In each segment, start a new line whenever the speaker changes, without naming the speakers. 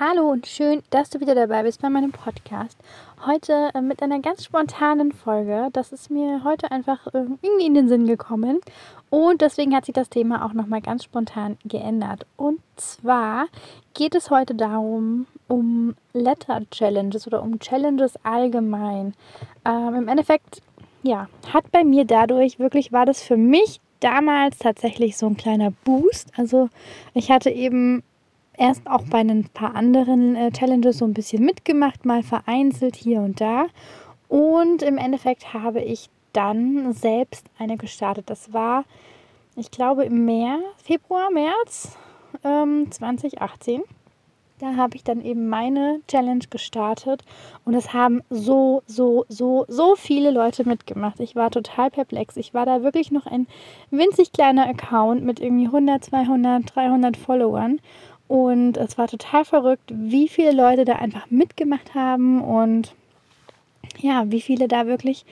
Hallo und schön, dass du wieder dabei bist bei meinem Podcast. Heute äh, mit einer ganz spontanen Folge. Das ist mir heute einfach äh, irgendwie in den Sinn gekommen. Und deswegen hat sich das Thema auch nochmal ganz spontan geändert. Und zwar geht es heute darum, um Letter Challenges oder um Challenges allgemein. Ähm, Im Endeffekt, ja, hat bei mir dadurch wirklich, war das für mich damals tatsächlich so ein kleiner Boost. Also ich hatte eben erst auch bei ein paar anderen äh, Challenges so ein bisschen mitgemacht, mal vereinzelt hier und da. Und im Endeffekt habe ich dann selbst eine gestartet. Das war, ich glaube, im März, Februar, März ähm, 2018. Da habe ich dann eben meine Challenge gestartet und es haben so, so, so, so viele Leute mitgemacht. Ich war total perplex. Ich war da wirklich noch ein winzig kleiner Account mit irgendwie 100, 200, 300 Followern und es war total verrückt, wie viele Leute da einfach mitgemacht haben und ja, wie viele da wirklich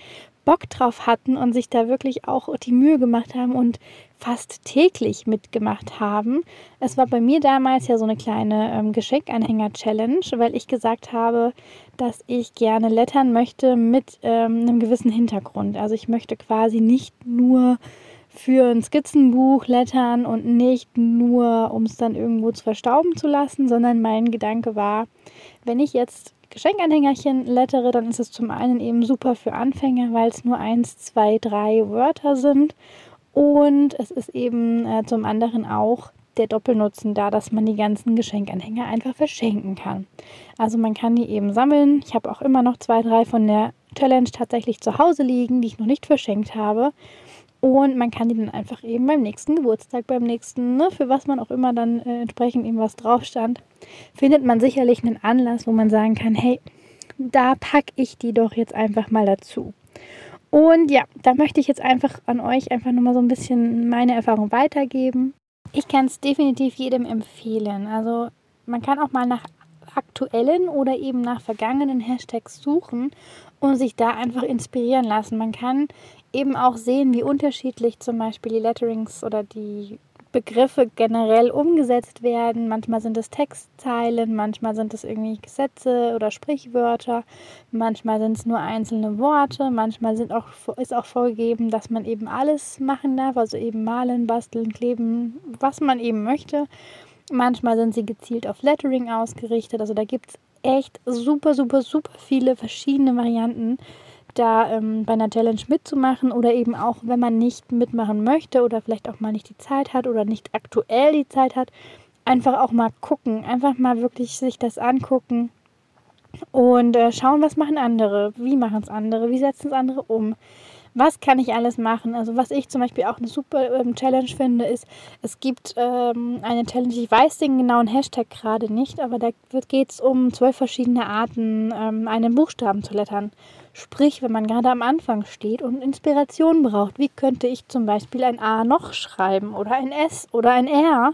Bock drauf hatten und sich da wirklich auch die Mühe gemacht haben und fast täglich mitgemacht haben. Es war bei mir damals ja so eine kleine ähm, Geschenkanhänger-Challenge, weil ich gesagt habe, dass ich gerne lettern möchte mit ähm, einem gewissen Hintergrund. Also ich möchte quasi nicht nur für ein Skizzenbuch lettern und nicht nur, um es dann irgendwo zu verstauben zu lassen, sondern mein Gedanke war, wenn ich jetzt Geschenkanhängerchen lettere, dann ist es zum einen eben super für Anfänger, weil es nur eins, zwei, drei Wörter sind und es ist eben äh, zum anderen auch der Doppelnutzen da, dass man die ganzen Geschenkanhänger einfach verschenken kann. Also man kann die eben sammeln. Ich habe auch immer noch zwei, drei von der Challenge tatsächlich zu Hause liegen, die ich noch nicht verschenkt habe. Und man kann die dann einfach eben beim nächsten Geburtstag, beim nächsten, ne, für was man auch immer dann äh, entsprechend eben was drauf stand, findet man sicherlich einen Anlass, wo man sagen kann, hey, da packe ich die doch jetzt einfach mal dazu. Und ja, da möchte ich jetzt einfach an euch einfach nochmal so ein bisschen meine Erfahrung weitergeben. Ich kann es definitiv jedem empfehlen. Also man kann auch mal nach aktuellen oder eben nach vergangenen Hashtags suchen und sich da einfach inspirieren lassen. Man kann eben auch sehen, wie unterschiedlich zum Beispiel die Letterings oder die Begriffe generell umgesetzt werden. Manchmal sind es Textzeilen, manchmal sind es irgendwie Gesetze oder Sprichwörter, manchmal sind es nur einzelne Worte, manchmal sind auch, ist auch vorgegeben, dass man eben alles machen darf, also eben malen, basteln, kleben, was man eben möchte. Manchmal sind sie gezielt auf Lettering ausgerichtet. Also da gibt es echt super, super, super viele verschiedene Varianten, da ähm, bei einer Challenge mitzumachen oder eben auch, wenn man nicht mitmachen möchte oder vielleicht auch mal nicht die Zeit hat oder nicht aktuell die Zeit hat, einfach auch mal gucken, einfach mal wirklich sich das angucken und äh, schauen, was machen andere, wie machen es andere, wie setzen es andere um was kann ich alles machen? Also was ich zum Beispiel auch eine super ähm, Challenge finde, ist, es gibt ähm, eine Challenge, ich weiß den genauen Hashtag gerade nicht, aber da geht es um zwölf verschiedene Arten, ähm, einen Buchstaben zu lettern. Sprich, wenn man gerade am Anfang steht und Inspiration braucht, wie könnte ich zum Beispiel ein A noch schreiben oder ein S oder ein R,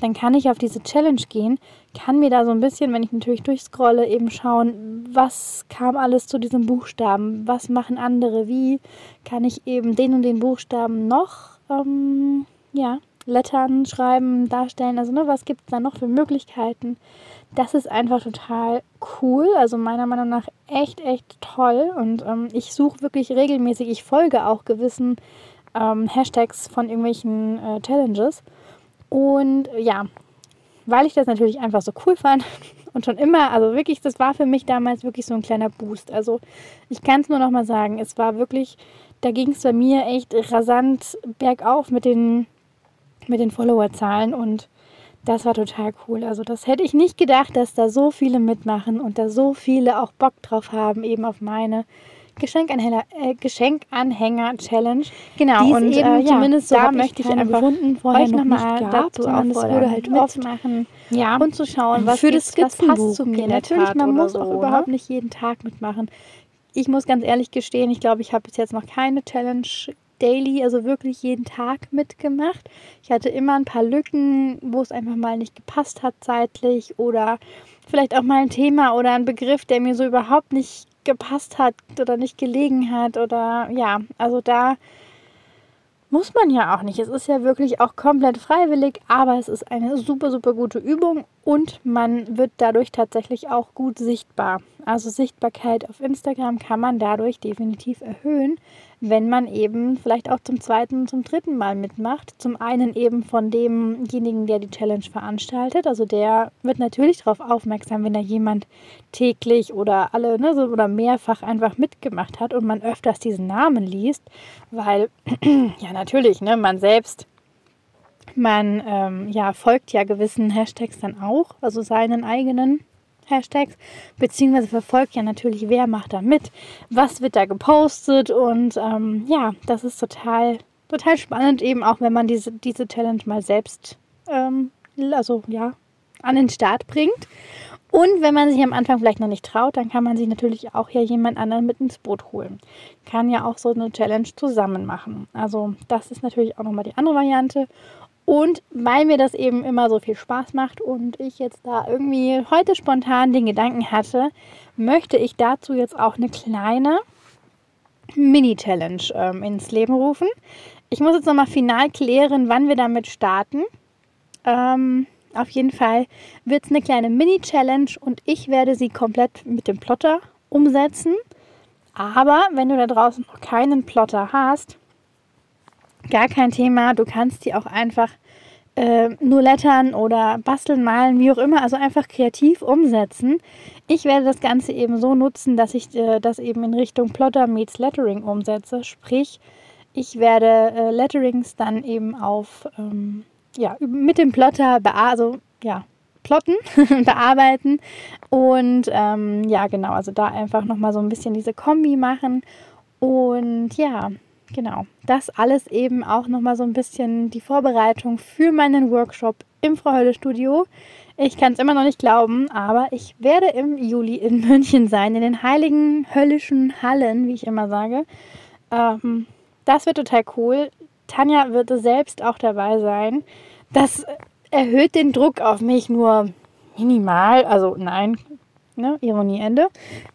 dann kann ich auf diese Challenge gehen, kann mir da so ein bisschen, wenn ich natürlich durchscrolle, eben schauen, was kam alles zu diesem Buchstaben, was machen andere, wie kann ich eben den und den Buchstaben noch, ähm, ja, lettern, schreiben, darstellen, also ne, was gibt es da noch für Möglichkeiten, das ist einfach total cool. Also meiner Meinung nach echt, echt toll. Und ähm, ich suche wirklich regelmäßig, ich folge auch gewissen ähm, Hashtags von irgendwelchen äh, Challenges. Und ja, weil ich das natürlich einfach so cool fand und schon immer, also wirklich, das war für mich damals wirklich so ein kleiner Boost. Also ich kann es nur noch mal sagen, es war wirklich, da ging es bei mir echt rasant bergauf mit den, mit den Followerzahlen und das war total cool. Also das hätte ich nicht gedacht, dass da so viele mitmachen und da so viele auch Bock drauf haben, eben auf meine Geschenkanhänger, äh, Geschenkanhänger-Challenge. Genau,
Die es
und
eben
äh, ja,
zumindest so
da
ich
möchte ich einfach
gefunden, vorher
euch
noch
nochmal dazu auffordern,
halt
mitzumachen
Ja.
und zu schauen, was
Für das
was passt zu mir. Natürlich, man muss
so,
auch
ne?
überhaupt nicht jeden Tag mitmachen. Ich muss ganz ehrlich gestehen, ich glaube, ich habe bis jetzt noch keine Challenge daily, also wirklich jeden Tag mitgemacht. Ich hatte immer ein paar Lücken, wo es einfach mal nicht gepasst hat zeitlich oder vielleicht auch mal ein Thema oder ein Begriff, der mir so überhaupt nicht gepasst hat oder nicht gelegen hat oder ja, also da muss man ja auch nicht. Es ist ja wirklich auch komplett freiwillig, aber es ist eine super, super gute Übung und man wird dadurch tatsächlich auch gut sichtbar. Also Sichtbarkeit auf Instagram kann man dadurch definitiv erhöhen, wenn man eben vielleicht auch zum zweiten zum dritten Mal mitmacht. Zum einen eben von demjenigen, der die Challenge veranstaltet. Also der wird natürlich darauf aufmerksam, wenn da jemand täglich oder alle ne, so, oder mehrfach einfach mitgemacht hat und man öfters diesen Namen liest, weil ja natürlich, ne, man selbst man ähm, ja, folgt ja gewissen Hashtags dann auch, also seinen eigenen Hashtags, beziehungsweise verfolgt ja natürlich, wer macht da mit, was wird da gepostet und ähm, ja, das ist total, total spannend, eben auch wenn man diese, diese Challenge mal selbst, ähm, also ja, an den Start bringt. Und wenn man sich am Anfang vielleicht noch nicht traut, dann kann man sich natürlich auch ja jemand anderen mit ins Boot holen. Kann ja auch so eine Challenge zusammen machen. Also das ist natürlich auch nochmal die andere Variante. Und weil mir das eben immer so viel Spaß macht und ich jetzt da irgendwie heute spontan den Gedanken hatte, möchte ich dazu jetzt auch eine kleine Mini-Challenge ähm, ins Leben rufen. Ich muss jetzt nochmal final klären, wann wir damit starten. Ähm, auf jeden Fall wird es eine kleine Mini-Challenge und ich werde sie komplett mit dem Plotter umsetzen. Aber wenn du da draußen noch keinen Plotter hast, gar kein Thema. Du kannst die auch einfach äh, nur lettern oder basteln, malen, wie auch immer. Also einfach kreativ umsetzen. Ich werde das Ganze eben so nutzen, dass ich äh, das eben in Richtung Plotter meets Lettering umsetze. Sprich, ich werde äh, Letterings dann eben auf, ähm, ja, mit dem Plotter, also ja, plotten, bearbeiten und ähm, ja, genau, also da einfach nochmal so ein bisschen diese Kombi machen und ja, Genau, das alles eben auch nochmal so ein bisschen die Vorbereitung für meinen Workshop im Frau Hölle Studio. Ich kann es immer noch nicht glauben, aber ich werde im Juli in München sein, in den heiligen höllischen Hallen, wie ich immer sage. Ähm, das wird total cool. Tanja wird selbst auch dabei sein. Das erhöht den Druck auf mich nur minimal. Also nein, Ne? Ironie Ende.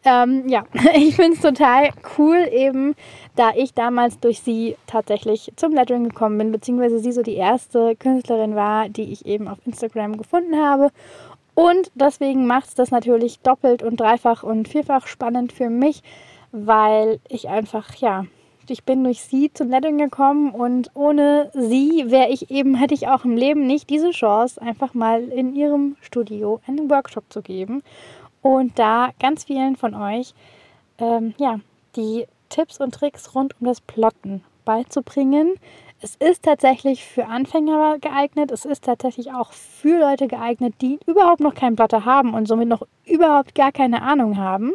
Ähm, ja, ich finde es total cool, eben da ich damals durch sie tatsächlich zum Lettering gekommen bin, beziehungsweise sie so die erste Künstlerin war, die ich eben auf Instagram gefunden habe. Und deswegen macht es das natürlich doppelt und dreifach und vierfach spannend für mich, weil ich einfach, ja, ich bin durch sie zum Lettering gekommen und ohne sie wäre ich eben, hätte ich auch im Leben nicht diese Chance, einfach mal in ihrem Studio einen Workshop zu geben und da ganz vielen von euch ähm, ja, die Tipps und Tricks rund um das Plotten beizubringen. Es ist tatsächlich für Anfänger geeignet. Es ist tatsächlich auch für Leute geeignet, die überhaupt noch keinen Plotter haben und somit noch überhaupt gar keine Ahnung haben.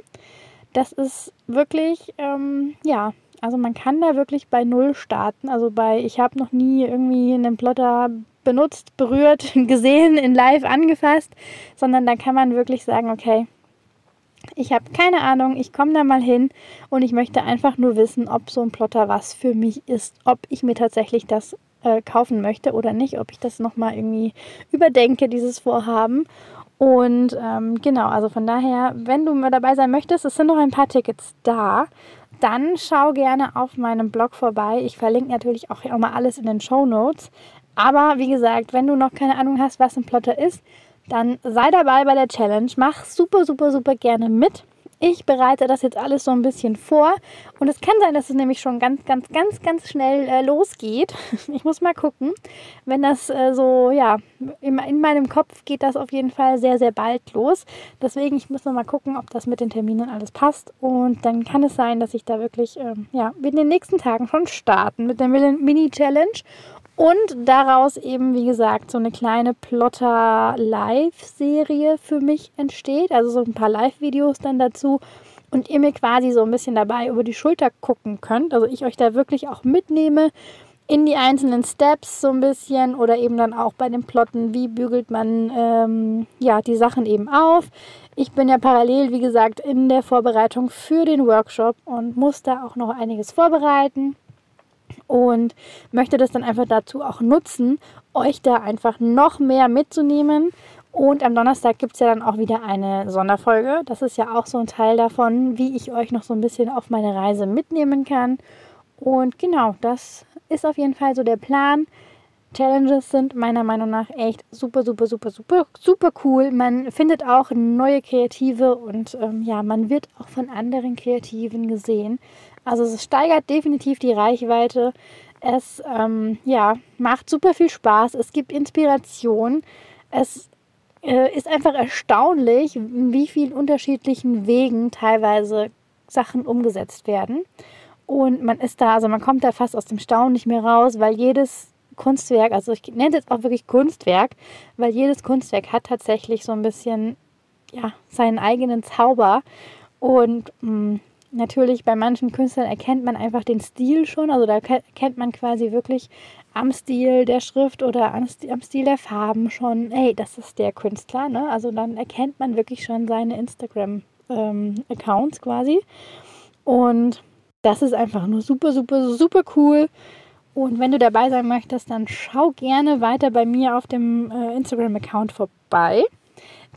Das ist wirklich, ähm, ja, also man kann da wirklich bei Null starten. Also bei, ich habe noch nie irgendwie einen Plotter benutzt, berührt, gesehen, in Live angefasst, sondern da kann man wirklich sagen, okay, ich habe keine Ahnung, ich komme da mal hin und ich möchte einfach nur wissen, ob so ein Plotter was für mich ist, ob ich mir tatsächlich das äh, kaufen möchte oder nicht, ob ich das nochmal irgendwie überdenke, dieses Vorhaben. Und ähm, genau, also von daher, wenn du mal dabei sein möchtest, es sind noch ein paar Tickets da, dann schau gerne auf meinem Blog vorbei. Ich verlinke natürlich auch immer alles in den Show Notes. Aber wie gesagt, wenn du noch keine Ahnung hast, was ein Plotter ist, dann sei dabei bei der Challenge. Mach super, super, super gerne mit. Ich bereite das jetzt alles so ein bisschen vor und es kann sein, dass es nämlich schon ganz, ganz, ganz, ganz schnell äh, losgeht. Ich muss mal gucken. Wenn das äh, so, ja, in, in, meinem Kopf geht das auf jeden Fall sehr, sehr bald los. Deswegen, ich muss noch mal gucken, ob das mit den Terminen alles passt und dann kann es sein, dass ich da wirklich, ähm, ja, in den nächsten Tagen schon starten mit der Mini-Challenge und daraus eben, wie gesagt, so eine kleine Plotter-Live-Serie für mich entsteht. Also so ein paar Live-Videos dann dazu. und ihr mir quasi so ein bisschen dabei über die Schulter gucken könnt. Also ich euch da wirklich auch mitnehme in die einzelnen Steps so ein bisschen oder eben dann auch bei den Plotten, wie bügelt man ähm, ja die Sachen eben auf. Ich bin ja parallel, wie gesagt, in der Vorbereitung für den Workshop und muss da auch noch einiges vorbereiten und möchte das dann einfach dazu auch nutzen, euch da einfach noch mehr mitzunehmen. Und am Donnerstag gibt es ja dann auch wieder eine Sonderfolge. Das ist ja auch so ein Teil davon, wie ich euch noch so ein bisschen auf meine Reise mitnehmen kann. Und genau, das ist auf jeden Fall so der Plan. Challenges sind meiner Meinung nach echt super, super, super, super, super cool. Man findet auch neue Kreative und ähm, ja, man wird auch von anderen Kreativen gesehen. Also es steigert definitiv die Reichweite. Es ähm, ja, macht super viel Spaß. Es gibt Inspiration. Es äh, ist einfach erstaunlich, wie vielen unterschiedlichen Wegen teilweise Sachen umgesetzt werden. Und man ist da, also man kommt da fast aus dem Staunen nicht mehr raus, weil jedes Kunstwerk, also ich nenne es jetzt auch wirklich Kunstwerk, weil jedes Kunstwerk hat tatsächlich so ein bisschen, ja, seinen eigenen Zauber. Und mh, mm, natürlich bei manchen Künstlern erkennt man einfach den Stil schon, also da kennt man quasi wirklich am Stil der Schrift oder am Stil der Farben schon, hey, das ist der Künstler, ne? Also dann erkennt man wirklich schon seine Instagram-Accounts ähm, quasi. Und das ist einfach nur super, super, super cool. Und wenn du dabei sein möchtest, dann schau gerne weiter bei mir auf dem äh, Instagram-Account vorbei.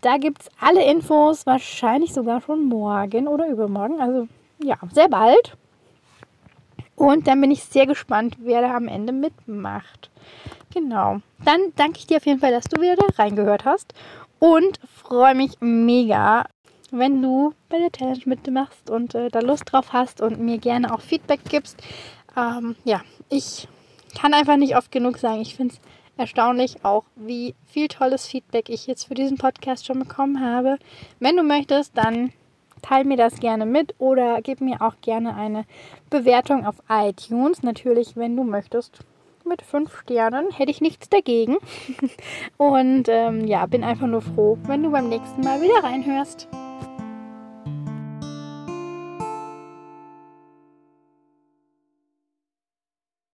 Da gibt es alle Infos, wahrscheinlich sogar schon morgen oder übermorgen. Also ja, sehr bald. Und dann bin ich sehr gespannt, wer da am Ende mitmacht. Genau. Dann danke ich dir auf jeden Fall, dass du wieder da reingehört hast. Und freue mich mega, wenn du bei der Challenge mitmachst und äh, da Lust drauf hast und mir gerne auch Feedback gibst. Ähm, ja, ich kann einfach nicht oft genug sagen. Ich finde es erstaunlich auch, wie viel tolles Feedback ich jetzt für diesen Podcast schon bekommen habe. Wenn du möchtest, dann teile mir das gerne mit oder gib mir auch gerne eine Bewertung auf iTunes. Natürlich, wenn du möchtest. Mit fünf Sternen hätte ich nichts dagegen. Und ähm, ja, bin einfach nur froh, wenn du beim nächsten Mal wieder reinhörst.